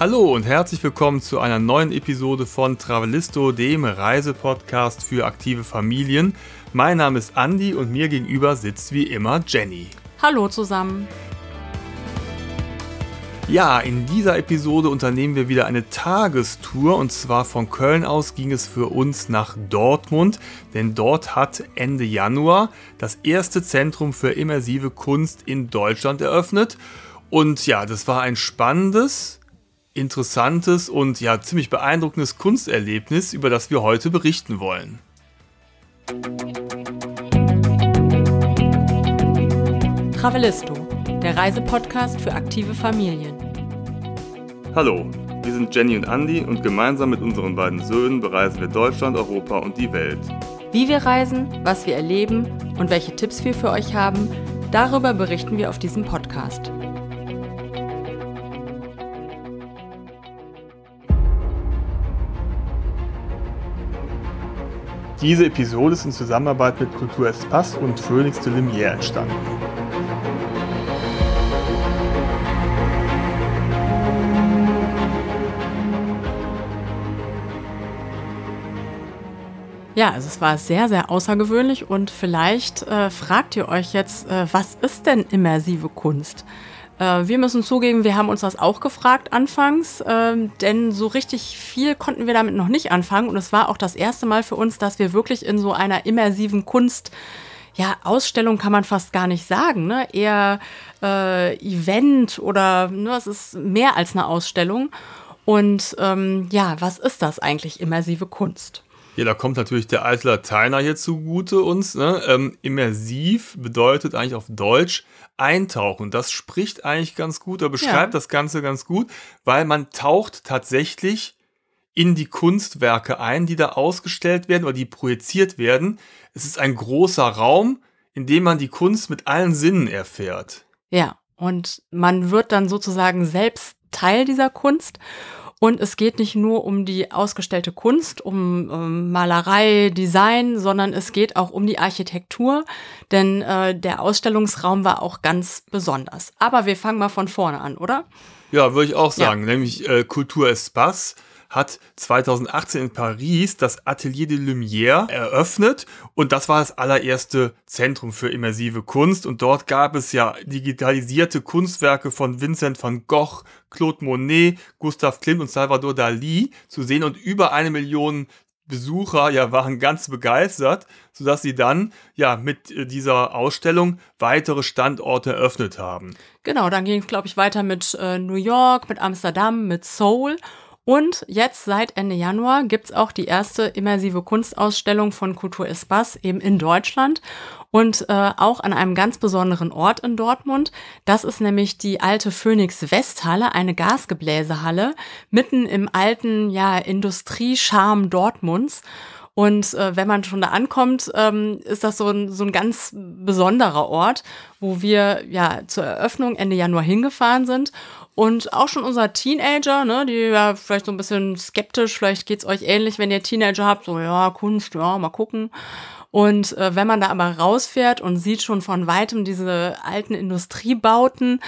Hallo und herzlich willkommen zu einer neuen Episode von Travelisto, dem Reisepodcast für aktive Familien. Mein Name ist Andy und mir gegenüber sitzt wie immer Jenny. Hallo zusammen. Ja, in dieser Episode unternehmen wir wieder eine Tagestour und zwar von Köln aus ging es für uns nach Dortmund, denn dort hat Ende Januar das erste Zentrum für immersive Kunst in Deutschland eröffnet. Und ja, das war ein spannendes, interessantes und ja ziemlich beeindruckendes Kunsterlebnis, über das wir heute berichten wollen. Travelisto, der Reisepodcast für aktive Familien. Hallo, wir sind Jenny und Andy und gemeinsam mit unseren beiden Söhnen bereisen wir Deutschland, Europa und die Welt. Wie wir reisen, was wir erleben und welche Tipps wir für euch haben, darüber berichten wir auf diesem Podcast. Diese Episode ist in Zusammenarbeit mit Kultur Espace und Phoenix de Lumière entstanden. Ja, also es war sehr, sehr außergewöhnlich und vielleicht äh, fragt ihr euch jetzt, äh, was ist denn immersive Kunst? Äh, wir müssen zugeben, wir haben uns das auch gefragt anfangs, ähm, denn so richtig viel konnten wir damit noch nicht anfangen. Und es war auch das erste Mal für uns, dass wir wirklich in so einer immersiven Kunst, ja, Ausstellung kann man fast gar nicht sagen, ne? eher äh, Event oder ne, es ist mehr als eine Ausstellung. Und ähm, ja, was ist das eigentlich, immersive Kunst? Ja, da kommt natürlich der alte Lateiner hier zugute uns. Ne? Ähm, immersiv bedeutet eigentlich auf Deutsch eintauchen. Das spricht eigentlich ganz gut, oder beschreibt ja. das Ganze ganz gut, weil man taucht tatsächlich in die Kunstwerke ein, die da ausgestellt werden oder die projiziert werden. Es ist ein großer Raum, in dem man die Kunst mit allen Sinnen erfährt. Ja, und man wird dann sozusagen selbst Teil dieser Kunst und es geht nicht nur um die ausgestellte Kunst, um, um Malerei, Design, sondern es geht auch um die Architektur, denn äh, der Ausstellungsraum war auch ganz besonders. Aber wir fangen mal von vorne an, oder? Ja, würde ich auch sagen, ja. nämlich äh, Kultur Espace hat 2018 in Paris das Atelier de Lumière eröffnet und das war das allererste Zentrum für immersive Kunst. Und dort gab es ja digitalisierte Kunstwerke von Vincent van Gogh, Claude Monet, Gustav Klimt und Salvador Dali zu sehen. Und über eine Million Besucher ja waren ganz begeistert, sodass sie dann ja mit äh, dieser Ausstellung weitere Standorte eröffnet haben. Genau, dann ging es glaube ich weiter mit äh, New York, mit Amsterdam, mit Seoul und jetzt seit Ende Januar gibt's auch die erste immersive Kunstausstellung von Kultur Espace eben in Deutschland und äh, auch an einem ganz besonderen Ort in Dortmund. Das ist nämlich die alte Phoenix Westhalle, eine Gasgebläsehalle mitten im alten ja, Industriescharm Dortmunds. Und äh, wenn man schon da ankommt, ähm, ist das so ein, so ein ganz besonderer Ort, wo wir ja zur Eröffnung Ende Januar hingefahren sind und auch schon unser Teenager, ne, die ja vielleicht so ein bisschen skeptisch, vielleicht geht's euch ähnlich, wenn ihr Teenager habt, so ja, Kunst, ja, mal gucken. Und äh, wenn man da aber rausfährt und sieht schon von weitem diese alten Industriebauten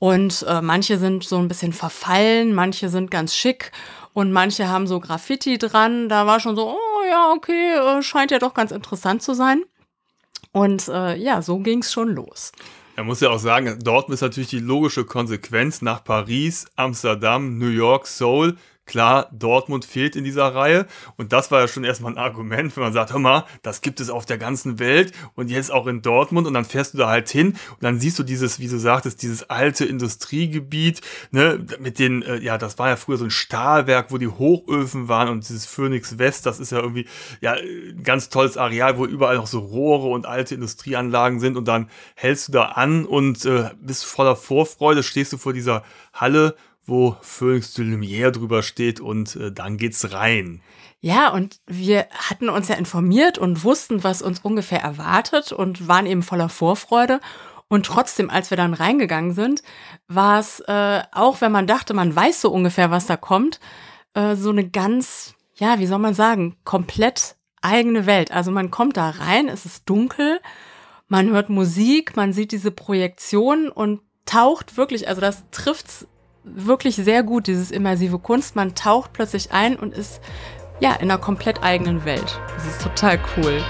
und äh, manche sind so ein bisschen verfallen, manche sind ganz schick und manche haben so Graffiti dran, da war schon so, oh ja, okay, äh, scheint ja doch ganz interessant zu sein. Und äh, ja, so ging's schon los. Er muss ja auch sagen, Dortmund ist natürlich die logische Konsequenz nach Paris, Amsterdam, New York, Seoul Klar, Dortmund fehlt in dieser Reihe. Und das war ja schon erstmal ein Argument, wenn man sagt, hör mal, das gibt es auf der ganzen Welt und jetzt auch in Dortmund. Und dann fährst du da halt hin und dann siehst du dieses, wie du sagtest, dieses alte Industriegebiet, ne, mit den, äh, ja, das war ja früher so ein Stahlwerk, wo die Hochöfen waren und dieses Phoenix West, das ist ja irgendwie, ja, ein ganz tolles Areal, wo überall noch so Rohre und alte Industrieanlagen sind. Und dann hältst du da an und äh, bist voller Vorfreude, stehst du vor dieser Halle wo Phoenix de Lumière drüber steht und äh, dann geht's rein. Ja, und wir hatten uns ja informiert und wussten, was uns ungefähr erwartet und waren eben voller Vorfreude. Und trotzdem, als wir dann reingegangen sind, war es, äh, auch wenn man dachte, man weiß so ungefähr, was da kommt, äh, so eine ganz, ja, wie soll man sagen, komplett eigene Welt. Also man kommt da rein, es ist dunkel, man hört Musik, man sieht diese Projektion und taucht wirklich, also das trifft's wirklich sehr gut, dieses immersive Kunst. Man taucht plötzlich ein und ist ja in einer komplett eigenen Welt. Das ist total cool.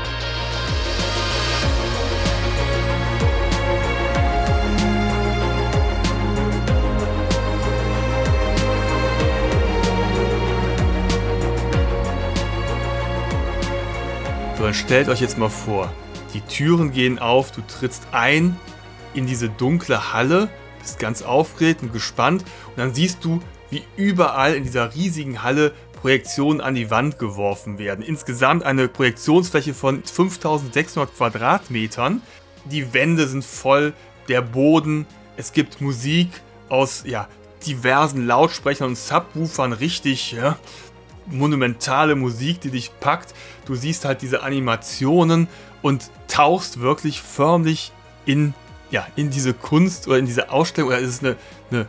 So, dann stellt euch jetzt mal vor, die Türen gehen auf, du trittst ein in diese dunkle Halle, bist ganz aufgeregt und gespannt und dann siehst du, wie überall in dieser riesigen Halle Projektionen an die Wand geworfen werden. Insgesamt eine Projektionsfläche von 5600 Quadratmetern. Die Wände sind voll, der Boden, es gibt Musik aus ja, diversen Lautsprechern und Subwoofern, richtig ja, monumentale Musik, die dich packt. Du siehst halt diese Animationen und tauchst wirklich förmlich in, ja, in diese Kunst oder in diese Ausstellung. Oder ist es eine, eine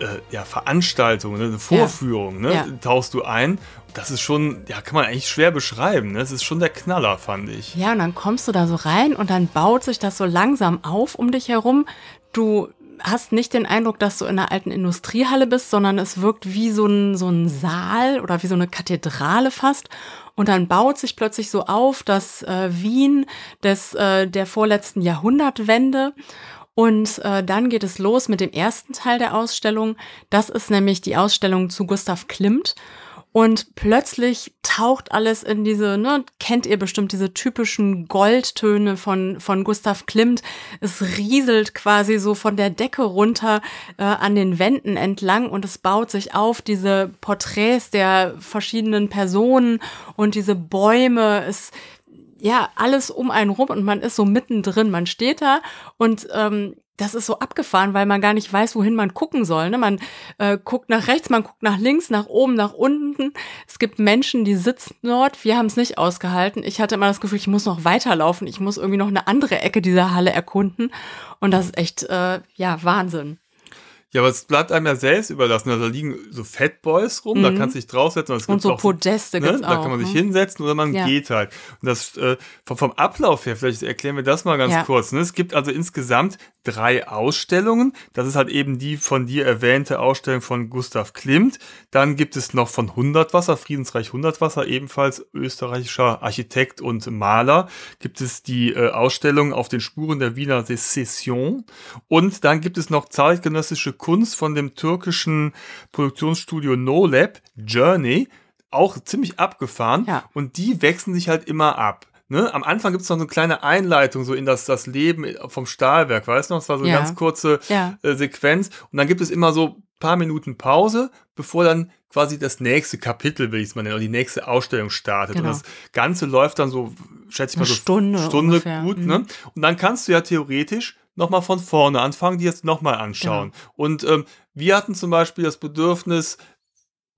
äh, ja, Veranstaltung, ne, eine Vorführung, ne, Ja. tauchst du ein. Das ist schon, ja, kann man eigentlich schwer beschreiben. Ne? Das ist schon der Knaller, fand ich. Ja, und dann kommst du da so rein und dann baut sich das so langsam auf um dich herum. Du hast nicht den Eindruck, dass du in einer alten Industriehalle bist, sondern es wirkt wie so ein, so ein Saal oder wie so eine Kathedrale fast. Und dann baut sich plötzlich so auf das äh, Wien des, äh, der vorletzten Jahrhundertwende. Und äh, dann geht es los mit dem ersten Teil der Ausstellung. Das ist nämlich die Ausstellung zu Gustav Klimt. Und plötzlich taucht alles in diese, ne, kennt ihr bestimmt diese typischen Goldtöne von, von Gustav Klimt. Es rieselt quasi so von der Decke runter äh, an den Wänden entlang und es baut sich auf, diese Porträts der verschiedenen Personen und diese Bäume. Es, ja, alles um einen rum und man ist so mittendrin. Man steht da und ähm, das ist so abgefahren, weil man gar nicht weiß, wohin man gucken soll. Ne? Man äh, guckt nach rechts, man guckt nach links, nach oben, nach unten. Es gibt Menschen, die sitzen dort. Wir haben es nicht ausgehalten. Ich hatte immer das Gefühl, ich muss noch weiterlaufen. Ich muss irgendwie noch eine andere Ecke dieser Halle erkunden. Und das ist echt, äh, ja, Wahnsinn. Ja, aber es bleibt einem ja selbst überlassen. Also da liegen so Fatboys rum, da Mhm. kannst du dich draufsetzen. Und gibt so auch Podeste ne? Da auch. kann man sich ne? hinsetzen oder man Ja. geht halt. Und das äh, vom, vom Ablauf her, vielleicht erklären wir das mal ganz Ja. kurz. Ne? Es gibt also insgesamt drei Ausstellungen. Das ist halt eben die von dir erwähnte Ausstellung von Gustav Klimt. Dann gibt es noch von Hundertwasser, Friedensreich Hundertwasser, ebenfalls österreichischer Architekt und Maler. Gibt es die äh, Ausstellung auf den Spuren der Wiener Sezession. Und dann gibt es noch zeitgenössische Kunst von dem türkischen Produktionsstudio NoLab, Journey, auch ziemlich abgefahren. Ja. Und die wechseln sich halt immer ab. Ne? Am Anfang gibt es noch so eine kleine Einleitung so in das, das Leben vom Stahlwerk, weißt du noch? Das war so eine Ja. ganz kurze Ja. äh, Sequenz. Und dann gibt es immer so paar Minuten Pause, bevor dann quasi das nächste Kapitel, will ich es mal nennen, oder die nächste Ausstellung startet. Genau. Und das Ganze läuft dann so, schätze ich mal, Eine so Stunde Stunde ungefähr. gut. Mhm. Ne? Und dann kannst du ja theoretisch nochmal von vorne anfangen, die jetzt nochmal anschauen. Genau. Und ähm, wir hatten zum Beispiel das Bedürfnis,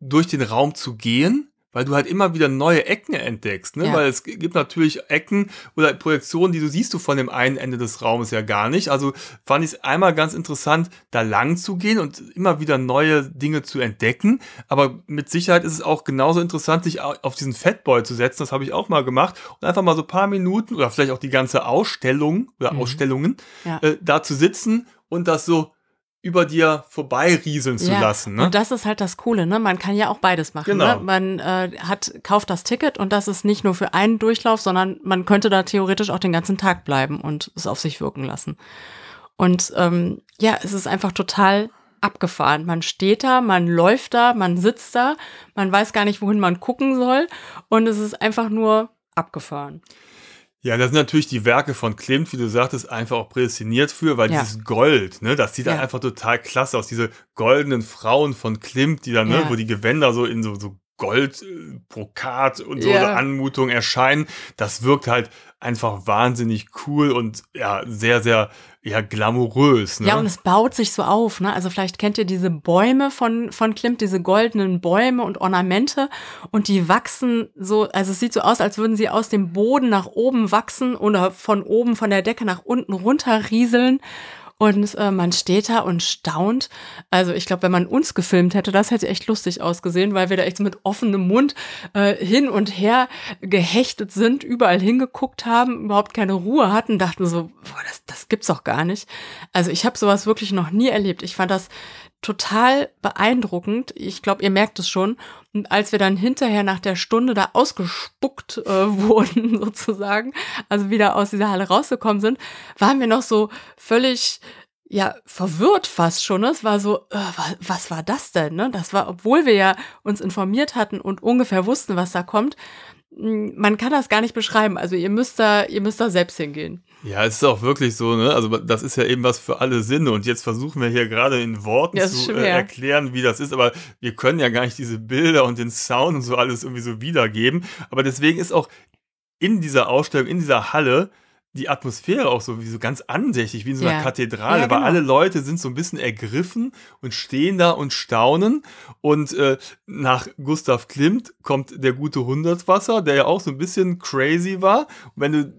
durch den Raum zu gehen, weil du halt immer wieder neue Ecken entdeckst, ne? Ja. Weil es gibt natürlich Ecken oder Projektionen, die du siehst du von dem einen Ende des Raumes ja gar nicht. Also fand ich es einmal ganz interessant, da lang zu gehen und immer wieder neue Dinge zu entdecken. Aber mit Sicherheit ist es auch genauso interessant, sich au- auf diesen Fatboy zu setzen. Das habe ich auch mal gemacht und einfach mal so ein paar Minuten oder vielleicht auch die ganze Ausstellung oder Mhm. Ausstellungen Ja. äh, da zu sitzen und das so über dir vorbeirieseln zu lassen. Ne? Und das ist halt das Coole, ne? Man kann ja auch beides machen. Genau. Ne? Man äh, hat, kauft das Ticket und das ist nicht nur für einen Durchlauf, sondern man könnte da theoretisch auch den ganzen Tag bleiben und es auf sich wirken lassen. Und ähm, ja, es ist einfach total abgefahren. Man steht da, man läuft da, man sitzt da, man weiß gar nicht, wohin man gucken soll und es ist einfach nur abgefahren. Ja, das sind natürlich die Werke von Klimt, wie du sagtest, einfach auch prädestiniert für, weil Ja. dieses Gold, ne, das sieht dann Ja. einfach total klasse aus. Diese goldenen Frauen von Klimt, die dann, ne, Ja. wo die Gewänder so in so, so Gold, äh, Brokat und so eine Anmutung erscheinen, das wirkt halt einfach wahnsinnig cool und ja, sehr, sehr, ja, glamourös, ne? Ja, und es baut sich so auf, ne? Also vielleicht kennt ihr diese Bäume von, von Klimt, diese goldenen Bäume und Ornamente und die wachsen so, also es sieht so aus, als würden sie aus dem Boden nach oben wachsen oder von oben von der Decke nach unten runter rieseln. Und äh, man steht da und staunt. Also ich glaube, wenn man uns gefilmt hätte, das hätte echt lustig ausgesehen, weil wir da echt so mit offenem Mund äh, hin und her gehechtet sind, überall hingeguckt haben, überhaupt keine Ruhe hatten, dachten so, boah, das, das gibt's doch gar nicht. Also ich habe sowas wirklich noch nie erlebt. Ich fand das total beeindruckend. Ich glaube, ihr merkt es schon. Und als wir dann hinterher nach der Stunde da ausgespuckt äh, wurden, sozusagen, also wieder aus dieser Halle rausgekommen sind, waren wir noch so völlig ja verwirrt fast schon. Es war so, äh, was, was war das denn? Ne? Das war, obwohl wir ja uns informiert hatten und ungefähr wussten, was da kommt. Hm, man kann das gar nicht beschreiben. Also ihr müsst da, ihr müsst da selbst hingehen. Ja, es ist auch wirklich so, ne? Also das ist ja eben was für alle Sinne. Und jetzt versuchen wir hier gerade in Worten Ja, zu äh, erklären, wie das ist. Aber wir können ja gar nicht diese Bilder und den Sound und so alles irgendwie so wiedergeben. Aber deswegen ist auch in dieser Ausstellung, in dieser Halle, die Atmosphäre auch so wie so ganz andächtig, wie in so einer Ja. Kathedrale, Ja, weil genau. alle Leute sind so ein bisschen ergriffen und stehen da und staunen. Und äh, nach Gustav Klimt kommt der gute Hundertwasser, der ja auch so ein bisschen crazy war. Und wenn du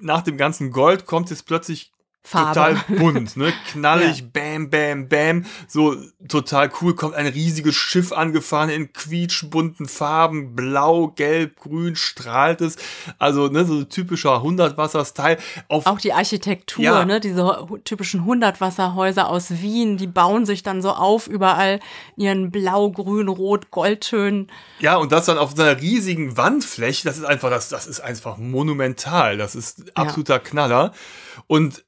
nach dem ganzen Gold kommt jetzt plötzlich Farbe. total bunt, ne? Knallig, bam, bam, bam. So total cool. Kommt ein riesiges Schiff angefahren in quietschbunten Farben. Blau, gelb, grün strahlt es. Also, ne, so typischer Hundertwasser-Style. Auch die Architektur, Ja. ne, diese typischen Hundertwasserhäuser aus Wien, die bauen sich dann so auf überall ihren blau, grün, rot, Goldtönen. Ja, und das dann auf so einer riesigen Wandfläche, das ist einfach, das, das ist einfach monumental. Das ist absoluter Knaller. Und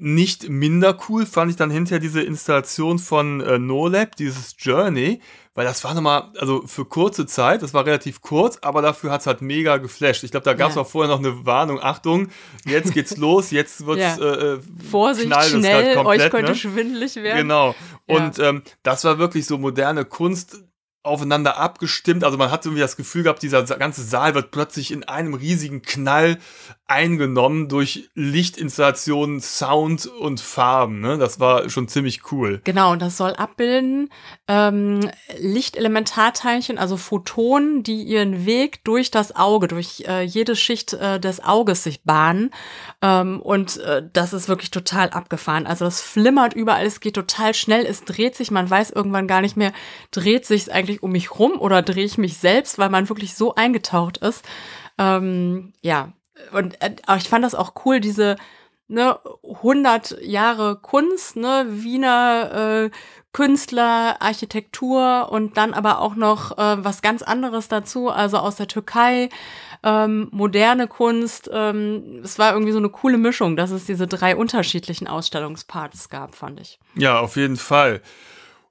nicht minder cool fand ich dann hinterher diese Installation von äh, NoLab, dieses Journey, weil das war nochmal, also für kurze Zeit, das war relativ kurz, aber dafür hat's halt mega geflasht. Ich glaube, da gab's Ja. auch vorher noch eine Warnung, Achtung, jetzt geht's los, jetzt wird's Ja. äh, äh, Vorsicht, es schnell, grad komplett, euch könnte ne? schwindelig werden. Genau. Ja. Und ähm, das war wirklich so moderne Kunst aufeinander abgestimmt. Also man hat irgendwie das Gefühl gehabt, dieser ganze Saal wird plötzlich in einem riesigen Knall eingenommen durch Lichtinstallationen, Sound und Farben. Ne? Das war schon ziemlich cool. Genau, und das soll abbilden ähm, Lichtelementarteilchen, also Photonen, die ihren Weg durch das Auge, durch äh, jede Schicht äh, des Auges sich bahnen. Ähm, und äh, das ist wirklich total abgefahren. Also das flimmert überall, es geht total schnell, es dreht sich, man weiß irgendwann gar nicht mehr, dreht sich es eigentlich um mich rum oder drehe ich mich selbst, weil man wirklich so eingetaucht ist. Ähm, ja, und äh, ich fand das auch cool, diese ne, 100 Jahre Kunst, ne, Wiener äh, Künstler, Architektur und dann aber auch noch äh, was ganz anderes dazu, also aus der Türkei, ähm, moderne Kunst. Ähm, es war irgendwie so eine coole Mischung, dass es diese drei unterschiedlichen Ausstellungsparts gab, fand ich. Ja, auf jeden Fall.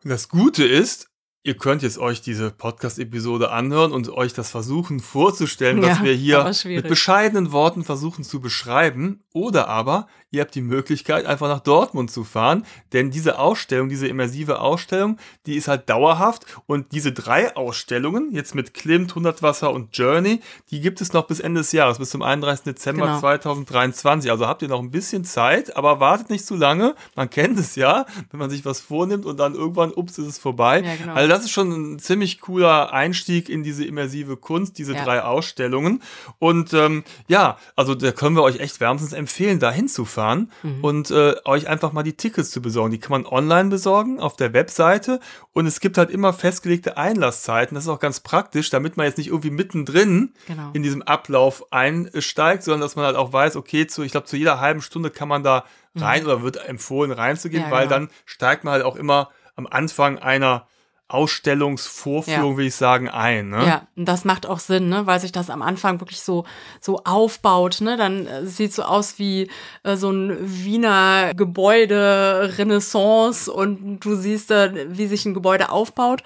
Und das Gute ist, ihr könnt jetzt euch diese Podcast-Episode anhören und euch das versuchen vorzustellen, was Ja, wir hier mit bescheidenen Worten versuchen zu beschreiben. Oder aber ihr habt die Möglichkeit, einfach nach Dortmund zu fahren, denn diese Ausstellung, diese immersive Ausstellung, die ist halt dauerhaft und diese drei Ausstellungen, jetzt mit Klimt, Hundertwasser und Journey, die gibt es noch bis Ende des Jahres, bis zum 31. Dezember Genau. 2023. Also habt ihr noch ein bisschen Zeit, aber wartet nicht zu lange. Man kennt es ja, wenn man sich was vornimmt und dann irgendwann, ups, ist es vorbei. Ja, genau. Also das ist schon ein ziemlich cooler Einstieg in diese immersive Kunst, diese Ja. drei Ausstellungen. Und ähm, ja, also da können wir euch echt wärmstens empfehlen, da hinzufahren Mhm. und äh, euch einfach mal die Tickets zu besorgen. Die kann man online besorgen auf der Webseite und es gibt halt immer festgelegte Einlasszeiten. Das ist auch ganz praktisch, damit man jetzt nicht irgendwie mittendrin Genau. in diesem Ablauf einsteigt, sondern dass man halt auch weiß, okay, zu, ich glaube, zu jeder halben Stunde kann man da rein oder wird empfohlen reinzugehen, Mhm. Ja, weil genau. dann steigt man halt auch immer am Anfang einer Ausstellungsvorführung, Ja. will ich sagen, ein. Ne? Ja, und das macht auch Sinn, ne, weil sich das am Anfang wirklich so so aufbaut, ne? Dann äh, sieht so aus wie äh, so ein Wiener Gebäude Renaissance und du siehst da, wie sich ein Gebäude aufbaut.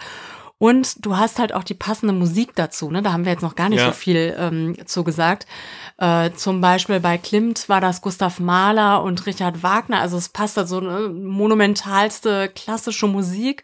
Und du hast halt auch die passende Musik dazu, ne? Da haben wir jetzt noch gar nicht Ja. so viel ähm, zu gesagt. Äh, zum Beispiel bei Klimt war das Gustav Mahler und Richard Wagner. Also es passt da so eine monumentalste klassische Musik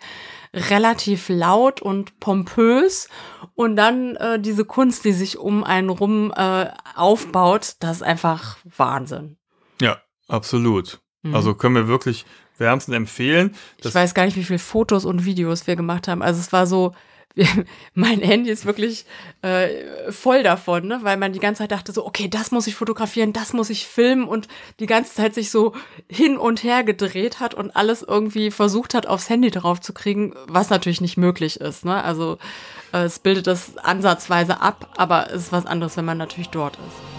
relativ laut und pompös und dann äh, diese Kunst, die sich um einen rum äh, aufbaut, das ist einfach Wahnsinn. Ja, absolut. Mhm. Also können wir wirklich wärmstens empfehlen. Ich weiß gar nicht, wie viele Fotos und Videos wir gemacht haben. Also es war so, mein Handy ist wirklich äh, voll davon, ne? weil man die ganze Zeit dachte so, okay, das muss ich fotografieren, das muss ich filmen und die ganze Zeit sich so hin und her gedreht hat und alles irgendwie versucht hat, aufs Handy drauf zu kriegen, was natürlich nicht möglich ist. Ne? Also äh, es bildet das ansatzweise ab, aber es ist was anderes, wenn man natürlich dort ist.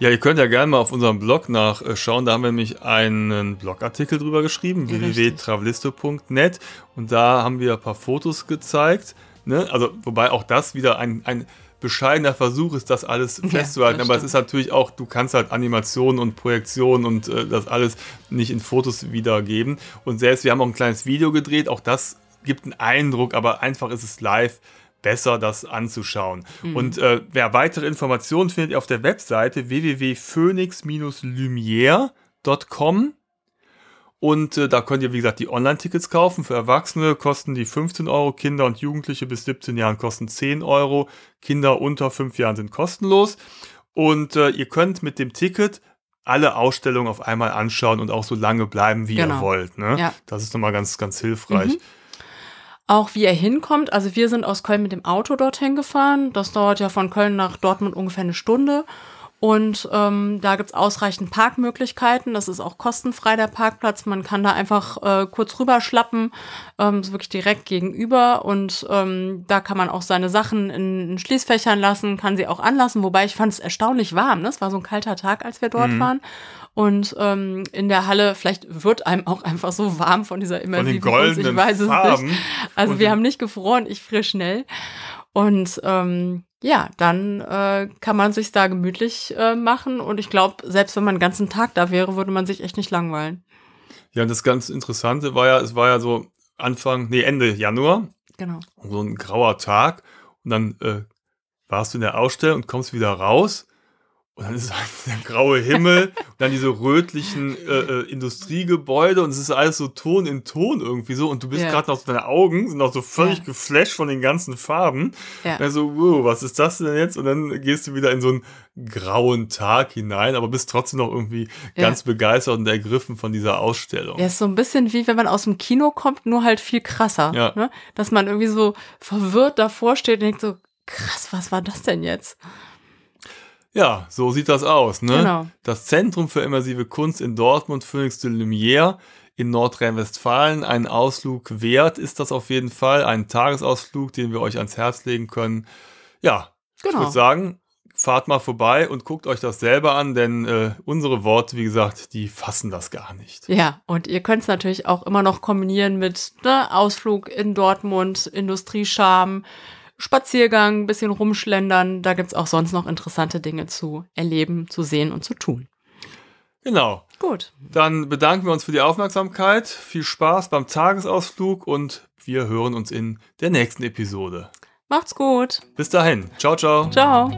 Ja, ihr könnt ja gerne mal auf unserem Blog nachschauen. Da haben wir nämlich einen Blogartikel drüber geschrieben, www.travelisto.net. Und da haben wir ein paar Fotos gezeigt. Ne? Also, wobei auch das wieder ein, ein bescheidener Versuch ist, das alles Ja, festzuhalten. das Aber es ist natürlich auch, du kannst halt Animationen und Projektionen und äh, das alles nicht in Fotos wiedergeben. Und selbst, wir haben auch ein kleines Video gedreht, auch das gibt einen Eindruck, aber einfach ist es live besser, das anzuschauen. Mhm. Und äh, wer weitere Informationen findet ihr auf der Webseite www.phoenix-lumiere.com. Und äh, da könnt ihr, wie gesagt, die Online-Tickets kaufen. Für Erwachsene kosten die 15 Euro, Kinder und Jugendliche bis 17 Jahren kosten 10 Euro, Kinder unter 5 Jahren sind kostenlos. Und äh, ihr könnt mit dem Ticket alle Ausstellungen auf einmal anschauen und auch so lange bleiben, wie ihr Genau. wollt. Ne? Ja. Das ist nochmal ganz, ganz hilfreich. Mhm. Auch wie er hinkommt, also wir sind aus Köln mit dem Auto dorthin gefahren. Das dauert ja von Köln nach Dortmund ungefähr eine Stunde. Und ähm, da gibt's ausreichend Parkmöglichkeiten. Das ist auch kostenfrei, der Parkplatz. Man kann da einfach äh, kurz rüberschlappen, ähm, ist wirklich direkt gegenüber. Und ähm, da kann man auch seine Sachen in, in Schließfächern lassen, kann sie auch anlassen. Wobei ich fand es erstaunlich warm. Ne? Es war so ein kalter Tag, als wir dort waren. Und ähm, in der Halle, vielleicht wird einem auch einfach so warm von dieser Von den immersiven Kunst, goldenen ich weiß es Farben. nicht. Also Und wir haben nicht gefroren, ich friere schnell. Und ähm, ja, dann äh, kann man sich da gemütlich äh, machen. Und ich glaube, selbst wenn man den ganzen Tag da wäre, würde man sich echt nicht langweilen. Ja, und das ganz Interessante war ja, es war ja so Anfang, nee, Ende Januar, Genau. so ein grauer Tag. Und dann äh, warst du in der Ausstellung und kommst wieder raus. Und dann ist halt der graue Himmel und dann diese rötlichen äh, äh, Industriegebäude und es ist alles so Ton in Ton irgendwie so. Und du bist Ja. gerade noch, so, deine Augen sind noch so völlig Ja. geflasht von den ganzen Farben. Ja. Und dann so, wow, was ist das denn jetzt? Und dann gehst du wieder in so einen grauen Tag hinein, aber bist trotzdem noch irgendwie Ja. ganz begeistert und ergriffen von dieser Ausstellung. Ja, ist so ein bisschen wie wenn man aus dem Kino kommt, nur halt viel krasser. Ja. Ne? Dass man irgendwie so verwirrt davor steht und denkt so, krass, was war das denn jetzt? Ja, so sieht das aus. Ne? Genau. Das Zentrum für immersive Kunst in Dortmund, Phoenix de Lumière in Nordrhein-Westfalen. Ein Ausflug wert ist das auf jeden Fall. Ein Tagesausflug, den wir euch ans Herz legen können. Ja, ich Genau. würde sagen, fahrt mal vorbei und guckt euch das selber an, denn äh, unsere Worte, wie gesagt, die fassen das gar nicht. Ja, und ihr könnt es natürlich auch immer noch kombinieren mit ne, Ausflug in Dortmund, Industriescham, Spaziergang, ein bisschen rumschlendern. Da gibt's auch sonst noch interessante Dinge zu erleben, zu sehen und zu tun. Genau. Gut. Dann bedanken wir uns für die Aufmerksamkeit. Viel Spaß beim Tagesausflug und wir hören uns in der nächsten Episode. Macht's gut. Bis dahin. Ciao, ciao. Ciao.